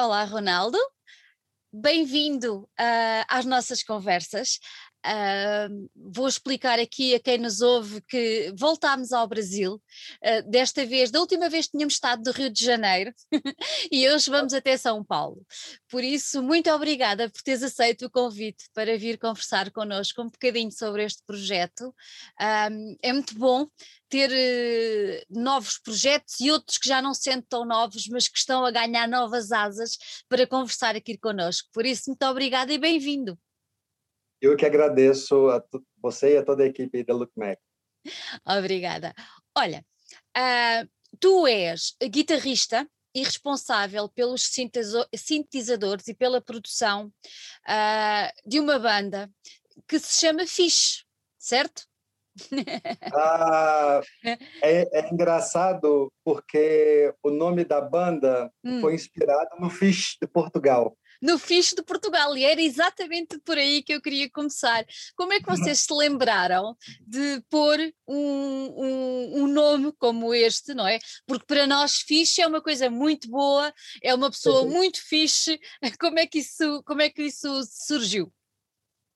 Olá, Ronaldo. Bem-vindo uh, às nossas conversas. Uh, vou explicar aqui a quem nos ouve que voltámos ao Brasil, uh, desta vez, da última vez tínhamos estado do Rio de Janeiro e hoje vamos até São Paulo. Por isso, muito obrigada por teres aceito o convite para vir conversar connosco um bocadinho sobre este projeto. É muito bom ter uh, novos projetos e outros que já não sendo tão novos, mas que estão a ganhar novas asas para conversar aqui connosco. Por isso, muito obrigada e bem-vindo. Eu que agradeço a você e a toda a equipe da LookMac. Obrigada. Olha, uh, tu és guitarrista e responsável pelos sintetizadores e pela produção uh, de uma banda que se chama Fish, certo? Ah, é, é, engraçado porque o nome da banda hum. foi inspirado no Fish de Portugal no Fiche de Portugal, e era exatamente por aí que eu queria começar. Como é que vocês se lembraram de pôr um, um, um nome como este, não é? Porque para nós Fiche é uma coisa muito boa, é uma pessoa Perfeito. muito fixe. Como é que isso, como é que isso surgiu?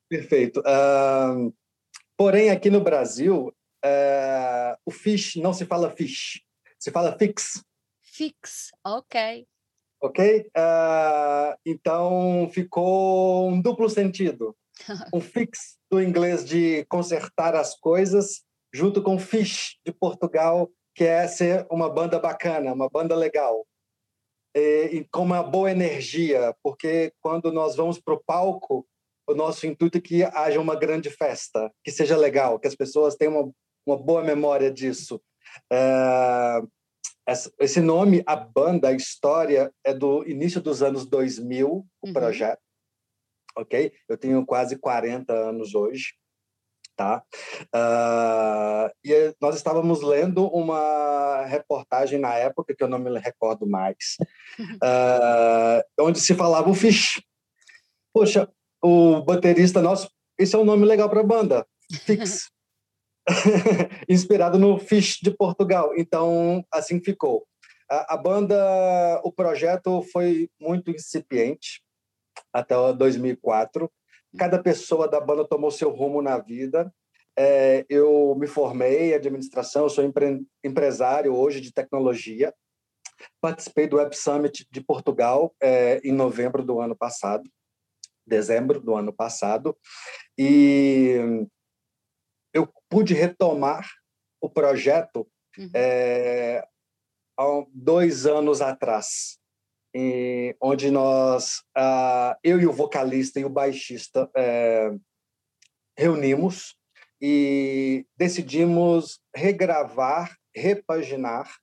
Perfeito. Uh, porém, aqui no Brasil, uh, o fish não se fala fish, se fala fix. Fix, ok ok? Uh, então ficou um duplo sentido. Um fix do inglês de consertar as coisas, junto com fish de Portugal, que é ser uma banda bacana, uma banda legal. E, e com uma boa energia, porque quando nós vamos para o palco, o nosso intuito é que haja uma grande festa, que seja legal, que as pessoas tenham uma, uma boa memória disso. Uh, esse nome, a banda, a história, é do início dos anos 2000, o uhum. projeto, ok? Eu tenho quase 40 anos hoje, tá? Uh, e nós estávamos lendo uma reportagem na época, que eu não me recordo mais, uh, onde se falava o Fish. Poxa, o baterista nosso, esse é um nome legal para a banda, Fix. inspirado no Fish de Portugal. Então, assim ficou. A, a, banda, o projeto foi muito incipiente até 2004. Cada pessoa da banda tomou seu rumo na vida. É, eu me formei em administração, sou empre, empresário hoje de tecnologia. Participei do Web Summit de Portugal é, em novembro do ano passado, dezembro do ano passado, e eu pude retomar o projeto uhum. é, há dois anos atrás, em, onde nós, eu e o vocalista e o baixista é, reunimos e decidimos regravar, repaginar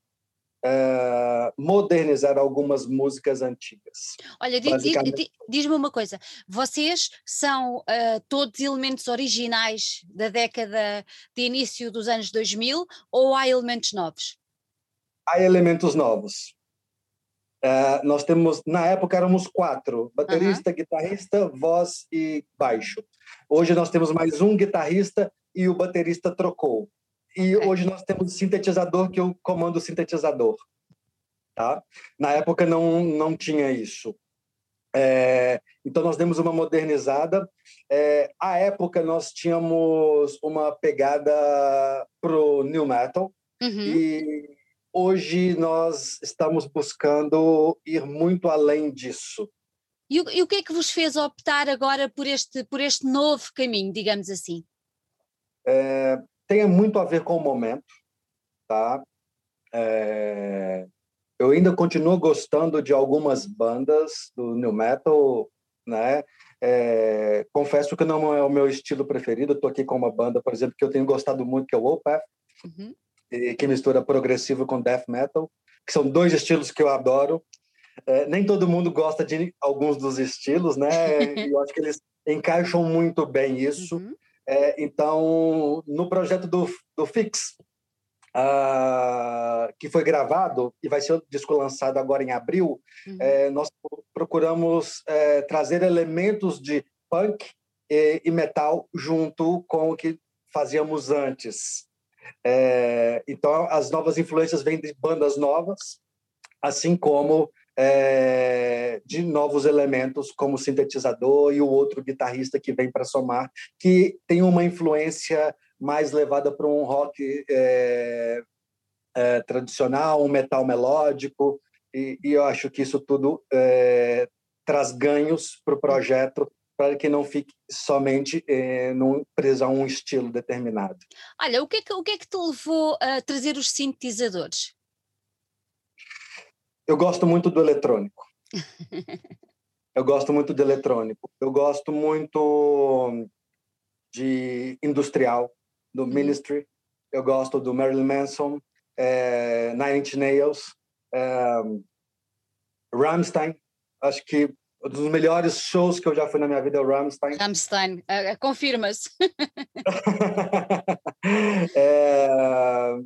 Uh, modernizar algumas músicas antigas. Olha, diz-me uma coisa: vocês são uh, todos elementos originais da década de início dos anos 2000 ou há elementos novos? Há elementos novos. Uh, nós temos, na época éramos quatro: baterista, guitarrista, voz e baixo. Hoje nós temos mais um guitarrista e o baterista trocou. E hoje nós temos o sintetizador, que eu comando o sintetizador. Tá? Na época não, não tinha isso. É, então nós demos uma modernizada. É, à época nós tínhamos uma pegada pro new metal uhum. e hoje nós estamos buscando ir muito além disso. E o, e o que é que vos fez optar agora por este por este novo caminho, digamos assim? É, tem muito a ver com o momento, tá? É, eu ainda continuo gostando de algumas bandas do new metal, né? É, confesso que não é o meu estilo preferido. Estou aqui com uma banda, por exemplo, que eu tenho gostado muito, que é o Opeth, uhum. que mistura progressivo com death metal, que são dois estilos que eu adoro. É, nem todo mundo gosta de alguns dos estilos, né? eu acho que eles encaixam muito bem isso. Uhum. É, então, no projeto do, do Fix, uh, que foi gravado e vai ser o disco lançado agora em abril, uhum. é, nós procuramos é, trazer elementos de punk e, e, metal junto com o que fazíamos antes. É, então, as novas influências vêm de bandas novas, assim como é, de novos elementos, como o sintetizador e o outro guitarrista que vem para somar, que tem uma influência mais levada para um rock é, é, tradicional, um metal melódico, e, e, eu acho que isso tudo traz ganhos para o projeto para que não fique somente é, num, preso a um estilo determinado. Olha, o que, é que, o que é que te levou a trazer os sintetizadores? Eu gosto muito do eletrônico. eu gosto muito do eletrônico. Eu gosto muito de industrial, do uhum. Ministry. Eu gosto do Marilyn Manson, é, Nine Inch Nails, é, Rammstein. Acho que um dos melhores shows que eu já fui na minha vida é o Rammstein. Rammstein, uh, confirma-se. é,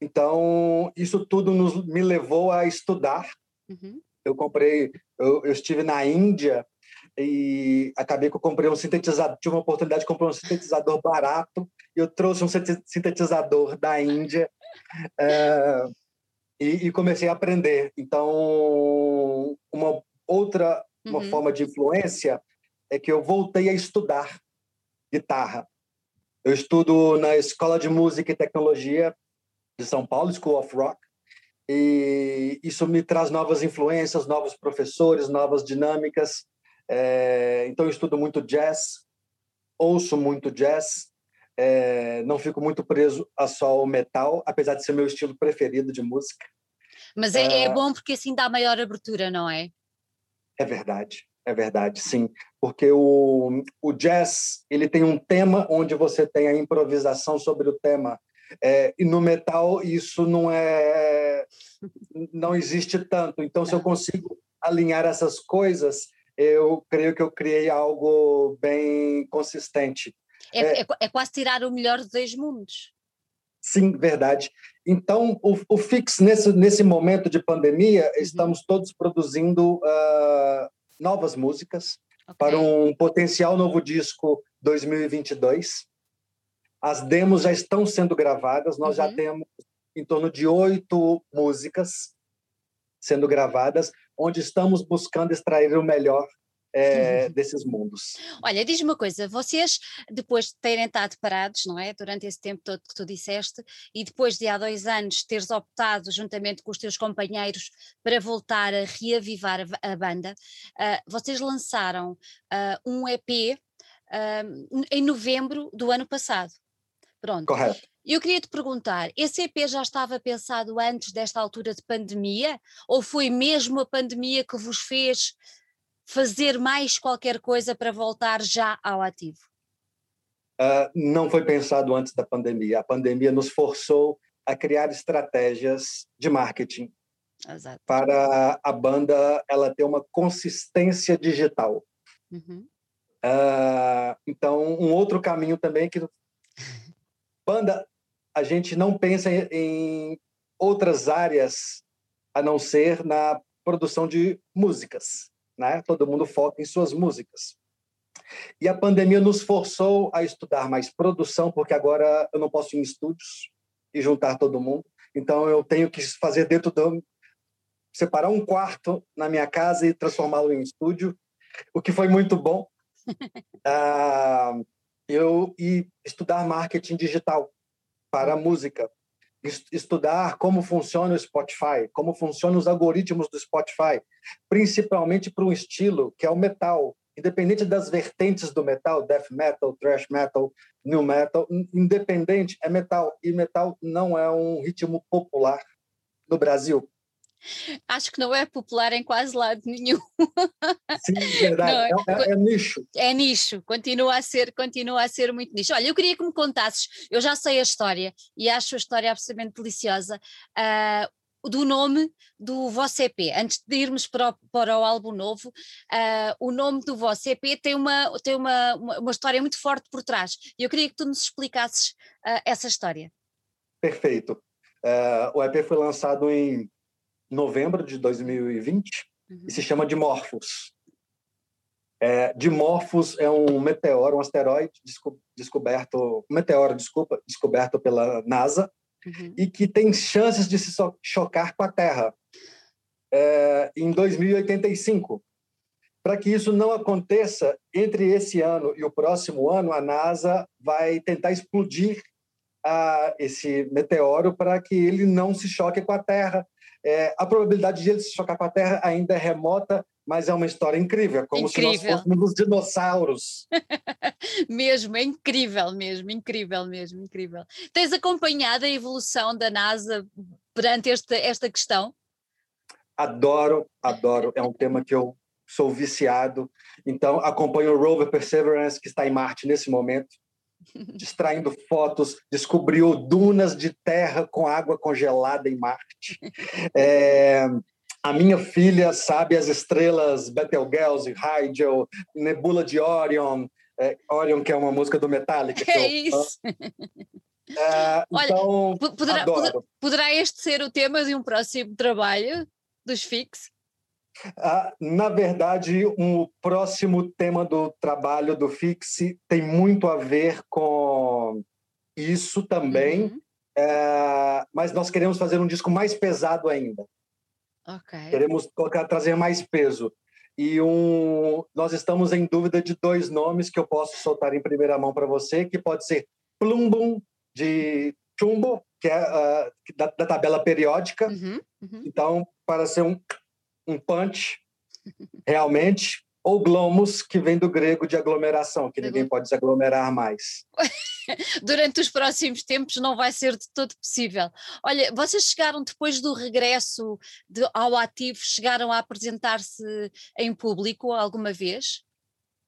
então, isso tudo nos, me levou a estudar. Uhum. Eu comprei, eu, eu, estive na Índia e acabei que eu comprei um sintetizador, tive uma oportunidade de comprar um sintetizador barato. E eu trouxe um sintetizador da Índia é, e, e, comecei a aprender. Então, uma outra uma uhum. forma de influência é que eu voltei a estudar guitarra. Eu estudo na Escola de Música e Tecnologia de São Paulo, School of Rock, e isso me traz novas influências, novos professores, novas dinâmicas. É, então, eu estudo muito jazz, ouço muito jazz, é, não fico muito preso a só o metal, apesar de ser meu estilo preferido de música. Mas é, é, é bom porque assim dá maior abertura, não é? É verdade, é verdade, sim. Porque o, o jazz ele tem um tema onde você tem a improvisação sobre o tema. É, e no metal isso não é não existe tanto. Então se eu consigo alinhar essas coisas eu creio que eu criei algo bem consistente. É, é, é, é quase tirar o melhor dos dois mundos. Sim verdade. Então o, o Fix nesse nesse momento de pandemia uhum. estamos todos produzindo uh, novas músicas okay. para um potencial novo disco 2022 as demos já estão sendo gravadas, nós uhum. já temos em torno de oito músicas sendo gravadas, onde estamos buscando extrair o melhor é, desses mundos. Olha, diz-me uma coisa, vocês, depois de terem estado parados, não é, durante esse tempo todo que tu disseste, e depois de há dois anos teres optado, juntamente com os teus companheiros, para voltar a reavivar a, a banda, uh, vocês lançaram uh, um EP uh, em novembro do ano passado. Pronto. Correto. Eu queria te perguntar, esse EP já estava pensado antes desta altura de pandemia? Ou foi mesmo a pandemia que vos fez fazer mais qualquer coisa para voltar já ao ativo? Uh, não foi pensado antes da pandemia. A pandemia nos forçou a criar estratégias de marketing Exato. para a banda ela ter uma consistência digital. Uhum. Uh, então, um outro caminho também que Banda, a gente não pensa em outras áreas a não ser na produção de músicas, né? Todo mundo foca em suas músicas. E a pandemia nos forçou a estudar mais produção, porque agora eu não posso ir em estúdios e juntar todo mundo. Então eu tenho que fazer dentro do separar um quarto na minha casa e transformá-lo em estúdio, o que foi muito bom. ah, eu e estudar marketing digital para a música, estudar como funciona o Spotify, como funcionam os algoritmos do Spotify, principalmente para um estilo que é o metal, independente das vertentes do metal, death metal, thrash metal, new metal, independente é metal. E metal não é um ritmo popular no Brasil. Acho que não é popular em quase lado nenhum. Sim, verdade. Não, é, é, é, nicho. É nicho, continua a ser, continua a ser muito nicho. Olha, eu queria que me contasses, eu já sei a história e acho a história absolutamente deliciosa. Uh, do nome do vosso EP. Antes de irmos para o, para o álbum novo, uh, o nome do vosso EP tem, uma, tem uma, uma, história muito forte por trás. E eu queria que tu nos explicasses uh, essa história. Perfeito. o EP foi lançado em novembro de 2020 uhum. e se chama Dimorphos. É, Dimorphos é um meteoro, um asteroide desco descoberto, um meteoro, desculpa, descoberto pela NASA uhum. e que tem chances de se chocar com a Terra. é, em 2085. Para que isso não aconteça entre esse ano e o próximo ano, a NASA vai tentar explodir a, esse meteoro para que ele não se choque com a Terra. É, a probabilidade de ele se chocar com a Terra ainda é remota, mas é uma história incrível, é como incrível. se nós fôssemos os dinossauros. mesmo, é incrível mesmo, incrível mesmo, incrível. Tens acompanhado a evolução da NASA perante esta, esta questão? Adoro, adoro. É um tema que eu sou viciado. Então, acompanho o rover Perseverance, que está em Marte nesse momento, distraindo fotos, descobriu dunas de terra com água congelada em Marte. É, a minha filha sabe as estrelas Betelgeuse, Rigel, Nebula de Orion, é, Orion, que é uma música do Metallica. É isso. É, Olha, então, poderá, poderá, este ser o tema de um próximo trabalho dos Fix? Ah, na verdade, o um próximo tema do trabalho do Fix tem muito a ver com isso também, uhum. é, mas nós queremos fazer um disco mais pesado ainda. Okay. Queremos colocar, trazer mais peso. E um, nós estamos em dúvida de dois nomes que eu posso soltar em primeira mão para você, que pode ser Plumbum, de Chumbo, que é uh, da, da, tabela periódica. Uhum, uhum. Então, para ser um, um punch, realmente, ou glomos, que vem do grego de aglomeração, que ninguém pode se aglomerar mais. Durante os próximos tempos não vai ser de todo possível. Olha, vocês chegaram depois do regresso de, ao ativo, chegaram a apresentar-se em público alguma vez?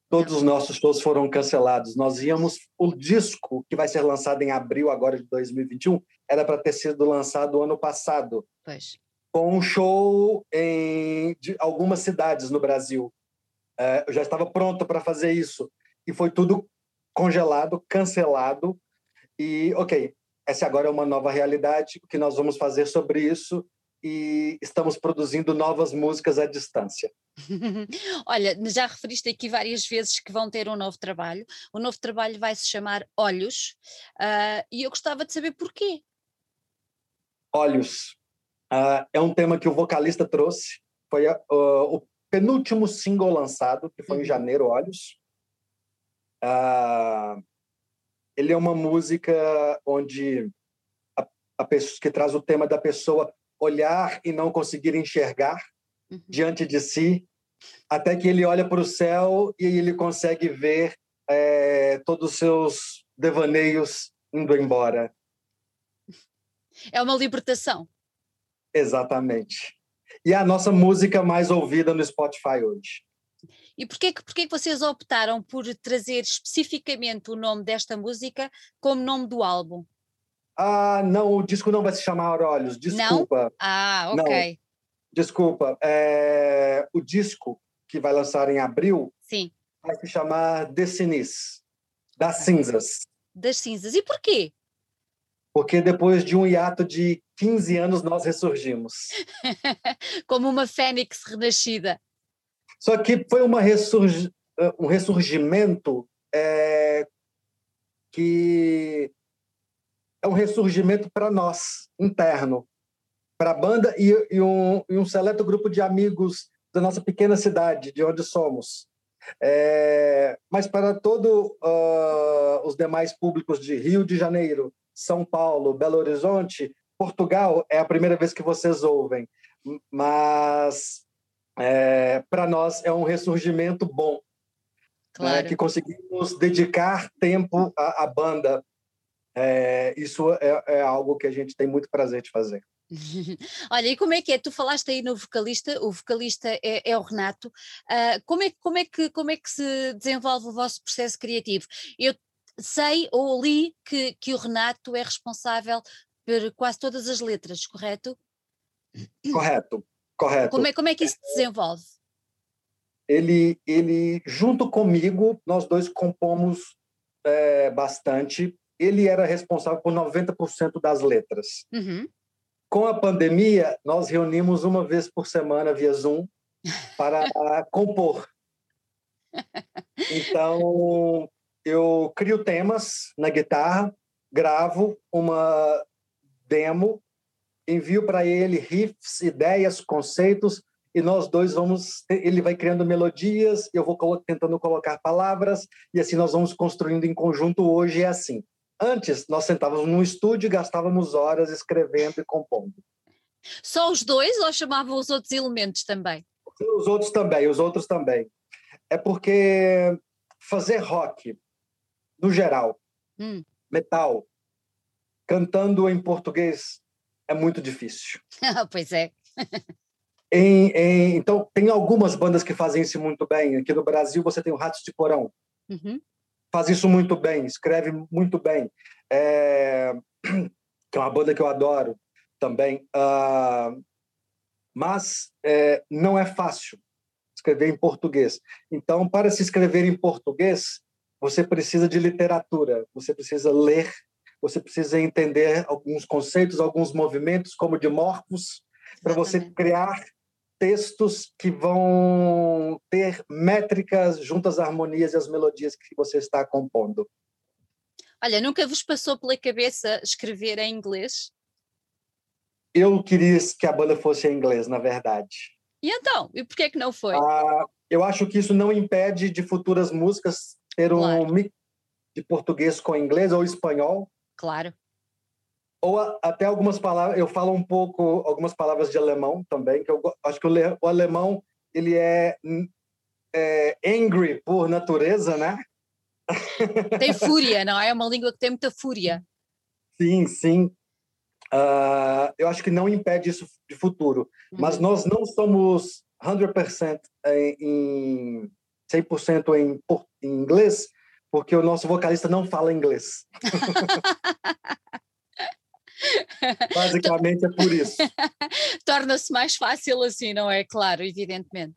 Todos os nossos shows foram cancelados. Nós íamos. O disco, que vai ser lançado em abril agora de 2021, era para ter sido lançado ano passado. Pois. Com um show em algumas cidades no Brasil. É, eu já estava pronto para fazer isso. E foi tudo congelado, cancelado. E, ok, essa agora é uma nova realidade. O que nós vamos fazer sobre isso? E estamos produzindo novas músicas à distância. Olha, já referiste aqui várias vezes que vão ter um novo trabalho. O novo trabalho vai se chamar Olhos. Uh, e eu gostava de saber porquê. Olhos. Uh, é um tema que o vocalista trouxe. Foi uh, o penúltimo single lançado, que foi em uhum. janeiro, Olhos. Uh, ele é uma música onde a, a pessoa, que traz o tema da pessoa olhar e não conseguir enxergar uhum. diante de si, até que ele olha para o céu e ele consegue ver é, todos os seus devaneios indo embora. É uma libertação. Exatamente e é a nossa música mais ouvida no Spotify hoje. E porquê que, porquê que vocês optaram por trazer especificamente o nome desta música como nome do álbum? Ah, não, o disco não vai se chamar Olhos, desculpa. Não? Ah, ok. Não, desculpa, é, o disco que vai lançar em abril Sim. vai se chamar The Sinis, das cinzas. Das cinzas. E por quê? Porque depois de um hiato de 15 anos nós ressurgimos. Como uma fênix renascida. Só que foi uma ressurg... um ressurgimento é... que é um ressurgimento para nós, interno, para a banda e, e, um, e, um, seleto grupo de amigos da nossa pequena cidade, de onde somos. É... mas para todos uh, os demais públicos de Rio de Janeiro, são Paulo, Belo Horizonte, Portugal é a primeira vez que vocês ouvem, mas é, para nós é um ressurgimento bom, né, claro. né, que conseguimos dedicar tempo à, à banda. É, isso é, é algo que a gente tem muito prazer de fazer. Olha, e como é que é? Tu falaste aí no vocalista, o vocalista é, é o Renato. Uh, como, é, como, é que, como é que se desenvolve o vosso processo criativo? Eu sei ou li que, que o Renato é responsável por quase todas as letras, correto? Correto, correto. Como é, como é que isso se desenvolve? Ele, ele, junto comigo, nós dois compomos é, bastante. Ele era responsável por 90% das letras. Uhum. Com a pandemia, nós reunimos uma vez por semana via Zoom para compor. Então, eu crio temas na guitarra, gravo uma demo envio para ele riffs, ideias, conceitos, e nós dois vamos, ele vai criando melodias, eu vou tentando colocar palavras, e assim nós vamos construindo em conjunto. Hoje é assim. Antes, nós sentávamos num estúdio e gastávamos horas escrevendo e compondo. Só os dois ou chamavam os outros elementos também? Os outros também, os outros também. É porque fazer rock, no geral, hum. metal, cantando em português, é muito difícil. pois é. em, em, então, tem algumas bandas que fazem isso muito bem. Aqui no Brasil, você tem o Ratos de Porão. Uhum. Faz isso muito bem, escreve muito bem. É, que é uma banda que eu adoro também. Uh, mas é, não é fácil escrever em português. Então, para se escrever em português, você precisa de literatura, você precisa ler, você precisa entender alguns conceitos, alguns movimentos, como de morfos, para você criar textos que vão ter métricas junto às harmonias e às melodias que você está compondo. Olha, nunca vos passou pela cabeça escrever em inglês? Eu queria que a banda fosse em inglês, na verdade. E então? E por que que não foi? Ah, eu acho que isso não impede de futuras músicas ter claro. um mix de português com inglês ou espanhol. Claro. Ou a, até algumas palavras, eu falo um pouco algumas palavras de alemão também, que eu acho que o, o alemão ele é, é angry por natureza, né? Tem fúria, não é? É uma língua que tem muita fúria. Sim, sim. Uh, eu acho que não impede isso de futuro. Uhum. Mas nós não somos 100% em, em 100% em, em inglês, porque o nosso vocalista não fala inglês. Basicamente é por isso. Torna-se mais fácil assim, não é? Claro, evidentemente.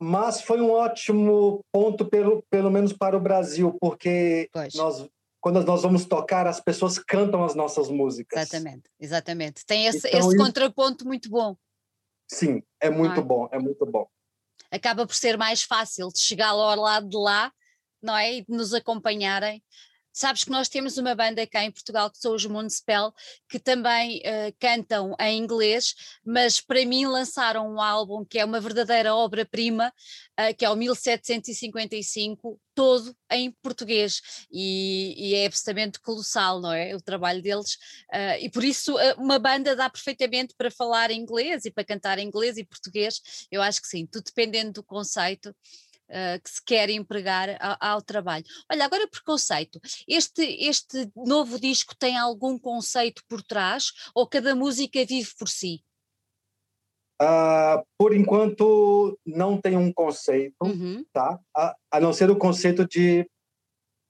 Mas foi um ótimo ponto, pelo, pelo menos para o Brasil, porque nós, quando nós vamos tocar, as pessoas cantam as nossas músicas. Exatamente, exatamente. Tem esse, então, esse isso... contraponto muito bom. Sim, é muito ah. bom, é muito bom. Acaba por ser mais fácil de chegar ao lado de lá, não é? E de nos acompanharem Sabes que nós temos uma banda cá em Portugal que são os Municipal, que também uh, cantam em inglês, mas para mim lançaram um álbum que é uma verdadeira obra-prima, uh, que é o 1755, todo em português. E, e, é absolutamente colossal, não é? O trabalho deles uh, e por isso uma banda dá perfeitamente para falar inglês e para cantar inglês e português, eu acho que sim, tudo dependendo do conceito uh, que se quer empregar ao, ao, trabalho. Olha, agora preconceito. Este, este novo disco tem algum conceito por trás ou cada música vive por si? Uh, por enquanto não tem um conceito, uhum. tá? A, a, não ser o conceito de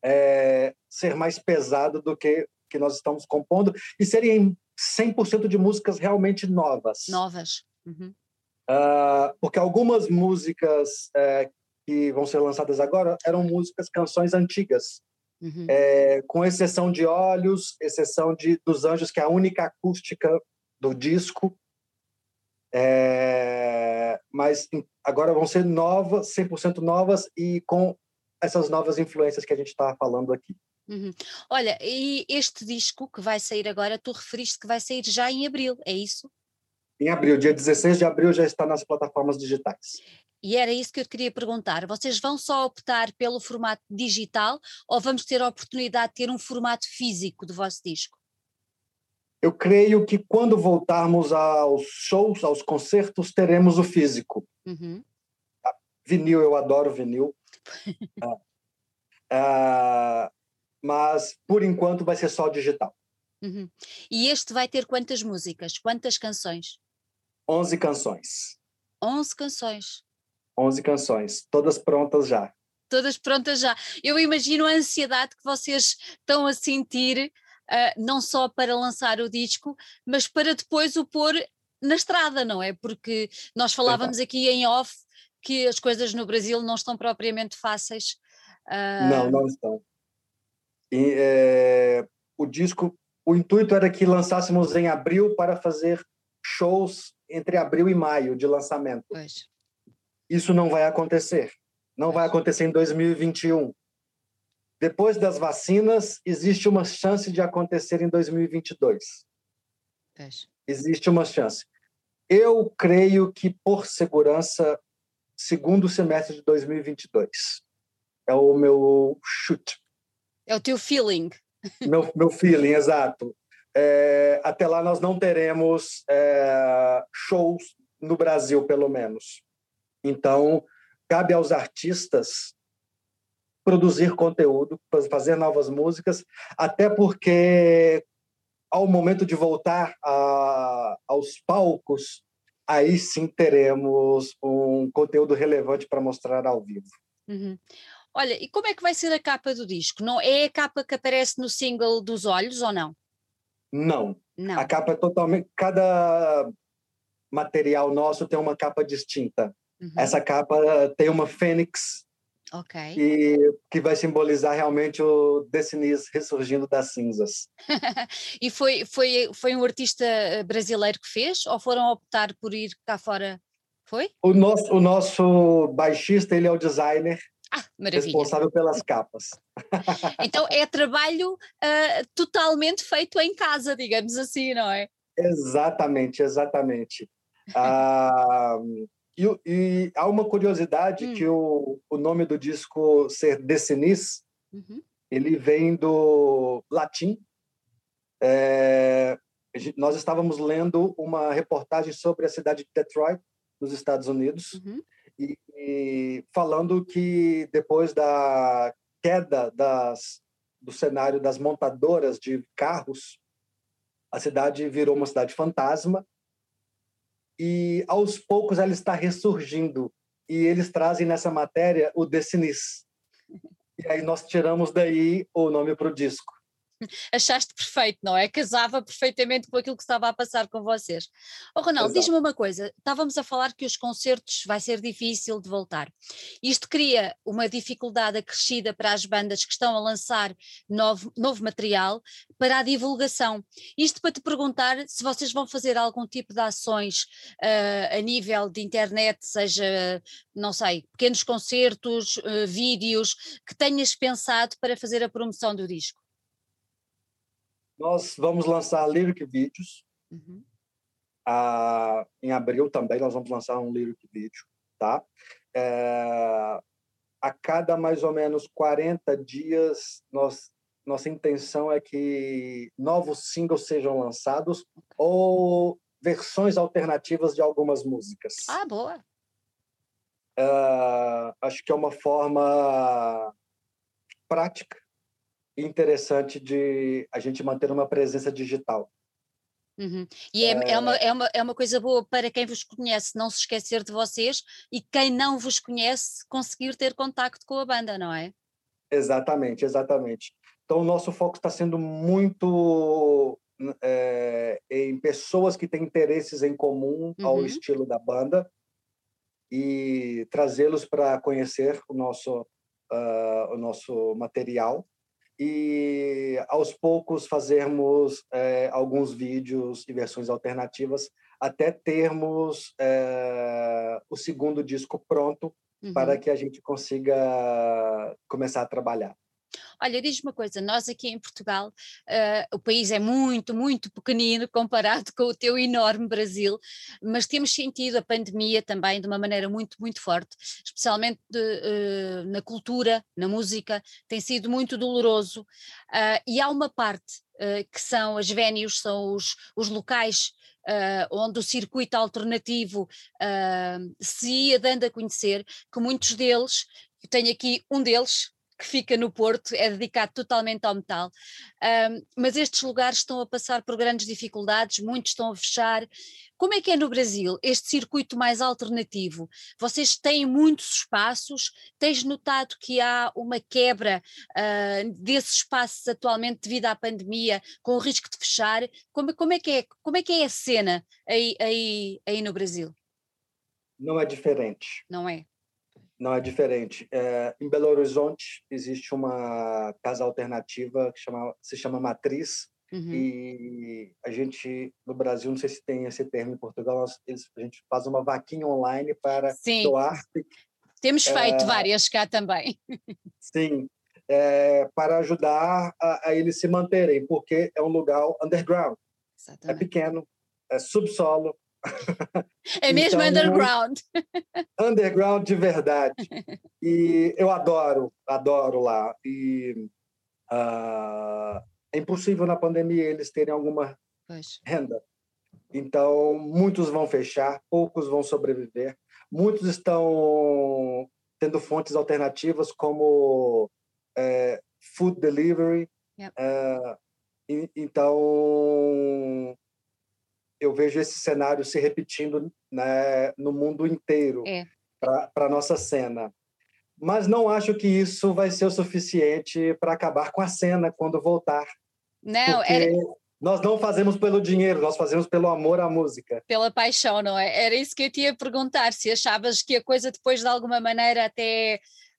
é, ser mais pesado do que que nós estamos compondo e serem 100% de músicas realmente novas. Novas. Uhum. Uh, porque algumas músicas é, que vão ser lançadas agora eram músicas, canções antigas. Uhum. É, com exceção de Olhos, exceção de Dos Anjos, que é a única acústica do disco. É, mas agora vão ser novas, 100% novas e com essas novas influências que a gente está falando aqui. Uhum. Olha, e este disco que vai sair agora, tu referiste que vai sair já em abril, é isso? Em abril, dia 16 de abril já está nas plataformas digitais. E era isso que eu queria perguntar. Vocês vão só optar pelo formato digital ou vamos ter a oportunidade de ter um formato físico do vosso disco? Eu creio que quando voltarmos aos shows, aos concertos, teremos o físico. Uhum. Ah, vinil, eu adoro vinil. ah, mas, por enquanto, vai ser só digital. Uhum. E este vai ter quantas músicas? Quantas canções? 11 canções. 11 canções. 11 canções, todas prontas já. Todas prontas já. Eu imagino a ansiedade que vocês estão a sentir, uh, não só para lançar o disco, mas para depois o pôr na estrada, não é? Porque nós falávamos aqui em off que as coisas no Brasil não estão propriamente fáceis. Uh... Não, não estão. E, é, o disco, o intuito era que lançássemos em abril para fazer shows entre abril e maio de lançamento. Pois isso não vai acontecer. Não vai acontecer em 2021. Depois das vacinas, existe uma chance de acontecer em 2022. Existe uma chance. Eu creio que, por segurança, segundo semestre de 2022. É o meu chute. É o teu feeling. Meu, meu feeling, exato. É, até lá nós não teremos é, shows no Brasil, pelo menos. Então, cabe aos artistas produzir conteúdo, fazer novas músicas, até porque ao momento de voltar a, aos palcos, aí sim teremos um conteúdo relevante para mostrar ao vivo. Uhum. Olha, e como é que vai ser a capa do disco? Não é a capa que aparece no single dos olhos ou não? Não. não. A capa é totalmente. Cada material nosso tem uma capa distinta. Uhum. Essa capa tem uma fênix Ok. E que vai simbolizar realmente o Destinis ressurgindo das cinzas. e foi, foi, foi um artista eh, brasileiro que fez ou foram optar por ir cá fora? Foi? O nosso, o nosso baixista, ele é o designer ah, responsável pelas capas. então é trabalho uh, totalmente feito em casa, digamos assim, não é? Exatamente, exatamente. Ah, e, e há uma curiosidade hum. que o, o nome do disco ser Decinis, uhum. ele vem do latim. É, nós estávamos lendo uma reportagem sobre a cidade de Detroit, nos Estados Unidos, uhum. e, e, falando que depois da queda das, do cenário das montadoras de carros, a cidade virou uma cidade fantasma e aos poucos ela está ressurgindo. E eles trazem nessa matéria o Decinis. E aí nós tiramos daí o nome para o disco. Achaste perfeito, não é? Casava perfeitamente com aquilo que estava a passar com vocês. Oh, Ronaldo, diz-me uma coisa: estávamos a falar que os concertos vai ser difícil de voltar. Isto cria uma dificuldade acrescida para as bandas que estão a lançar novo, novo material para a divulgação. Isto para te perguntar se vocês vão fazer algum tipo de ações uh, a nível de internet, seja, não sei, pequenos concertos, uh, vídeos, que tenhas pensado para fazer a promoção do disco. Nós vamos lançar lyric vídeos. Uhum. Ah, em abril também nós vamos lançar um lyric vídeo, tá? É, a cada mais ou menos 40 dias, nós, nossa intenção é que novos singles sejam lançados ou versões alternativas de algumas músicas. Ah, boa! É, acho que é uma forma prática interessante de a gente manter uma presença digital. Uhum. E é, é, é, uma, é, uma, é uma coisa boa para quem vos conhece não se esquecer de vocês e quem não vos conhece conseguir ter contacto com a banda, não é? Exatamente, exatamente. Então o nosso foco está sendo muito é, em pessoas que têm interesses em comum ao uhum. estilo da banda e trazê-los para conhecer o nosso, uh, o nosso material e aos poucos fazermos é, alguns vídeos e versões alternativas até termos é, o segundo disco pronto uhum. para que a gente consiga começar a trabalhar. Olha, diz uma coisa, nós aqui em Portugal, uh, o país é muito, muito pequenino comparado com o teu enorme Brasil, mas temos sentido a pandemia também de uma maneira muito, muito forte, especialmente de, uh, na cultura, na música, tem sido muito doloroso. Uh, e há uma parte que são as venues, são os, os locais Uh, onde o circuito alternativo uh, se ia dando a conhecer, que muitos deles, tenho aqui um deles, que fica no Porto, é dedicado totalmente ao metal. Um, mas estes lugares estão a passar por grandes dificuldades, muitos estão a fechar. Como é que é no Brasil este circuito mais alternativo? Vocês têm muitos espaços? Tens notado que há uma quebra uh, desses espaços atualmente devido à pandemia, com o risco de fechar? Como, como, é, que é, como é que é a cena aí, aí, aí no Brasil? Não é diferente. Não é? Não é diferente. É, em Belo Horizonte existe uma casa alternativa que chama, se chama Matriz, uhum. e a gente, no Brasil, não sei se tem esse termo em Portugal, nós, eles, a gente faz uma vaquinha online para sim. doar. Temos feito é, várias cá também. Sim, é, para ajudar a, a, eles se manterem, porque é um lugar underground. É Exatamente. É pequeno, é subsolo. É mesmo então, underground. Underground de verdade. E eu adoro, adoro lá. E uh, é impossível na pandemia eles terem alguma pois. renda. Então, muitos vão fechar, poucos vão sobreviver. Muitos estão tendo fontes alternativas como é, food delivery. Yep. É, e, então, eu vejo esse cenário se repetindo né, no mundo inteiro é. para a nossa cena. Mas não acho que isso vai ser o suficiente para acabar com a cena quando voltar. Não, era... nós não fazemos pelo dinheiro, nós fazemos pelo amor à música. Pela paixão, não é? Era isso que eu te ia perguntar, se achavas que a coisa depois de alguma maneira até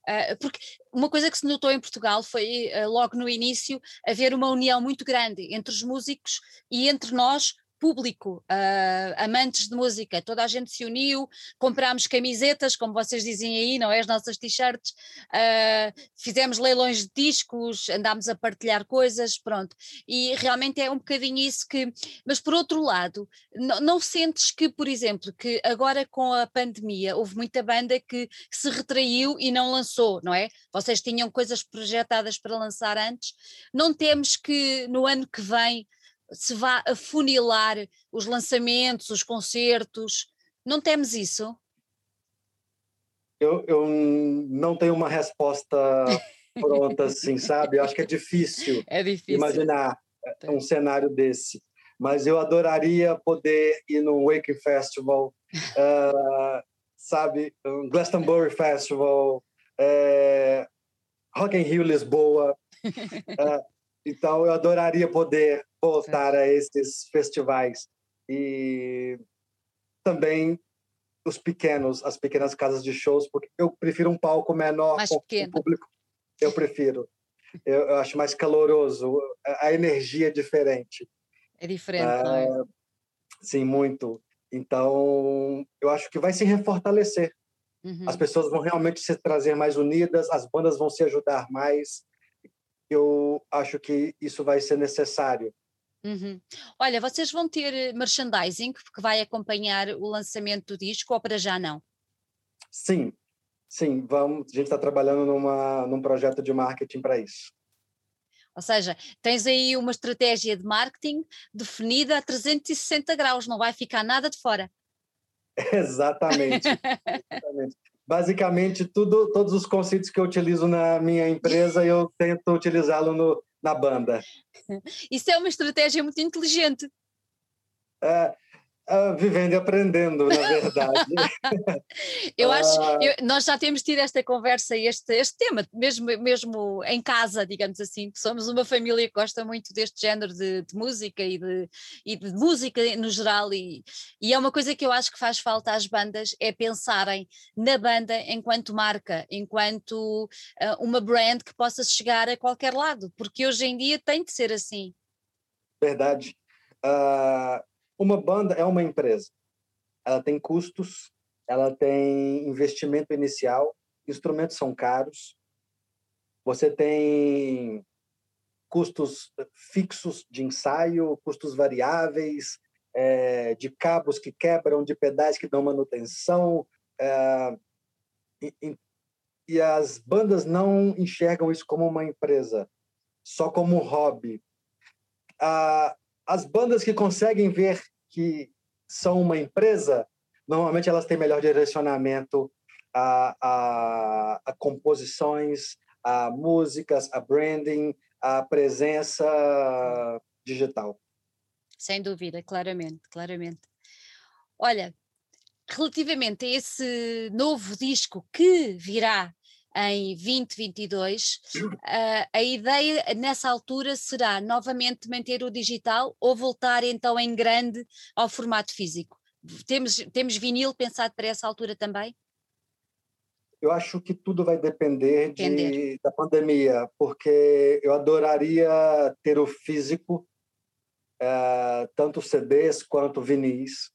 Uh, porque uma coisa que se notou em Portugal foi, uh, logo no início, haver uma união muito grande entre os músicos e entre nós, público, uh, amantes de música, toda a gente se uniu, comprámos camisetas, como vocês dizem aí, não é? As nossas t-shirts, uh, fizemos leilões de discos, andámos a partilhar coisas, pronto. E realmente é um bocadinho isso que. Mas por outro lado, não, não sentes que, por exemplo, que agora com a pandemia houve muita banda que, que se retraiu e não lançou, não é? Vocês tinham coisas projetadas para lançar antes, não temos que no ano que vem se vá afunilar os lançamentos, os concertos? Não temos isso? Eu, eu não tenho uma resposta pronta, assim, sabe? Eu acho que é difícil, é difícil. imaginar é, um cenário desse. Mas eu adoraria poder ir no Wake Festival, uh, sabe? Um Glastonbury Festival, uh, Rock in Rio Lisboa. Uh, então, eu adoraria poder voltar a esses festivais. E também os pequenos, as pequenas casas de shows, porque eu prefiro um palco menor mais com pequeno. público. Eu prefiro. Eu, eu, acho mais caloroso, a energia é diferente. É diferente, é, não é? Sim, muito. Então, eu acho que vai se refortalecer. Uhum. As pessoas vão realmente se trazer mais unidas, as bandas vão se ajudar mais. Eu acho que isso vai ser necessário. Uhum. Olha, vocês vão ter eh, merchandising que vai acompanhar o lançamento do disco ou para já não? Sim, sim, vamos. A gente está trabalhando numa, num projeto de marketing para isso. Ou seja, tens aí uma estratégia de marketing definida a 360 graus, não vai ficar nada de fora. Exatamente. Exatamente. Basicamente, tudo, todos os conceitos que eu utilizo na minha empresa, eu tento utilizá-lo no, na banda. Isso é uma estratégia muito inteligente. É, Uh, vivendo e aprendendo, na verdade. eu acho, uh... eu, nós já temos tido esta conversa e este, este tema, mesmo, mesmo em casa, digamos assim, somos uma família que gosta muito deste género de, de música e de, e de música no geral, e, e é uma coisa que eu acho que faz falta às bandas, é pensarem na banda enquanto marca, enquanto uh, uma brand que possa chegar a qualquer lado, porque hoje em dia tem de ser assim. Verdade. Uh, uma banda é uma empresa. Ela tem custos, ela tem investimento inicial, instrumentos são caros, você tem custos fixos de ensaio, custos variáveis, é, de cabos que quebram, de pedais que dão manutenção. É, e, e, as bandas não enxergam isso como uma empresa, só como um hobby. Ah, as bandas que conseguem ver que são uma empresa, normalmente elas têm melhor direcionamento a, a, a composições, a músicas, a branding, a presença digital. Sem dúvida, claramente, claramente. Olha, relativamente a esse novo disco que virá em 2022, uh, a ideia nessa altura será novamente manter o digital ou voltar então em grande ao formato físico? Temos, temos vinil pensado para essa altura também? Eu acho que tudo vai depender, depender. De, da pandemia, porque eu adoraria ter o físico, uh, tanto CDs quanto vinis.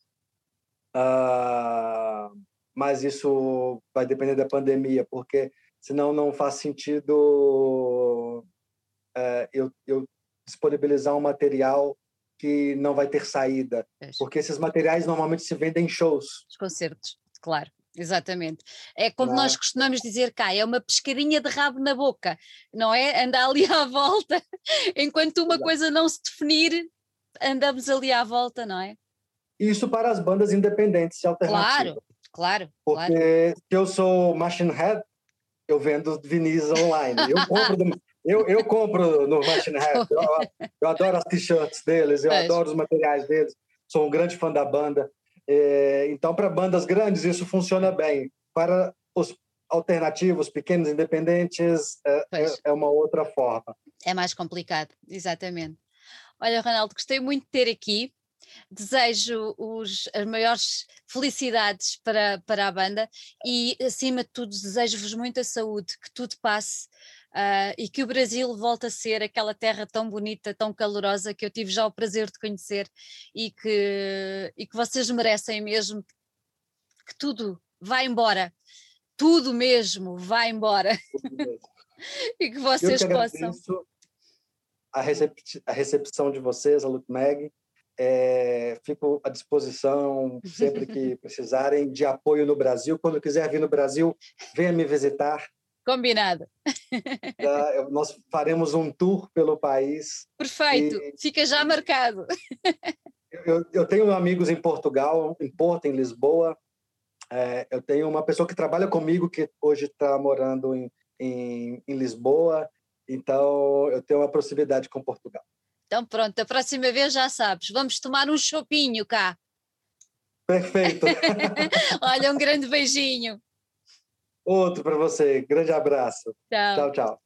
Uh, mas isso vai depender da pandemia, porque senão não faz sentido é, eu, eu disponibilizar um material que não vai ter saída, porque esses materiais normalmente se vendem em shows. Os concertos, claro. Exatamente. É como não. nós costumamos dizer cá, é uma pescadinha de rabo na boca, não é? Anda ali à volta, enquanto uma coisa não se definir, andamos ali à volta, não é? Isso para as bandas independentes e alternativas. Claro, claro. Porque claro. se eu sou Machine Head, eu vendo vinis online. Eu compro, do, eu, eu compro no Machine Head. Eu, eu adoro as t-shirts deles, eu é. adoro os materiais deles. Sou um grande fã da banda. É, então, para bandas grandes, isso funciona bem. Para os alternativos, pequenos, independentes, é, é, é uma outra forma. É mais complicado, exatamente. Olha, Ronaldo, gostei muito de ter aqui. Desejo os, as maiores felicidades para, para a banda e, acima de tudo, desejo-vos muita saúde, que tudo passe uh, e que o Brasil volte a ser aquela terra tão bonita, tão calorosa que eu tive já o prazer de conhecer e que, e que vocês merecem mesmo que tudo vá embora, tudo mesmo vá embora e que vocês que possam. A, recep a recepção de vocês, a Luke Mag. É, fico à disposição sempre que precisarem de apoio no Brasil. Quando quiser vir no Brasil, venha me visitar. Combinado. Tá, nós faremos um tour pelo país. Perfeito, e... fica já marcado. Eu, eu, tenho amigos em Portugal, em Porto, em Lisboa. É, eu tenho uma pessoa que trabalha comigo que hoje está morando em, em, em Lisboa. Então, eu tenho uma proximidade com Portugal. Então, pronto, a próxima vez já sabes, vamos tomar um chopinho cá. Perfeito. Olha, um grande beijinho. Outro para você. Grande abraço. Tchau, tchau. tchau.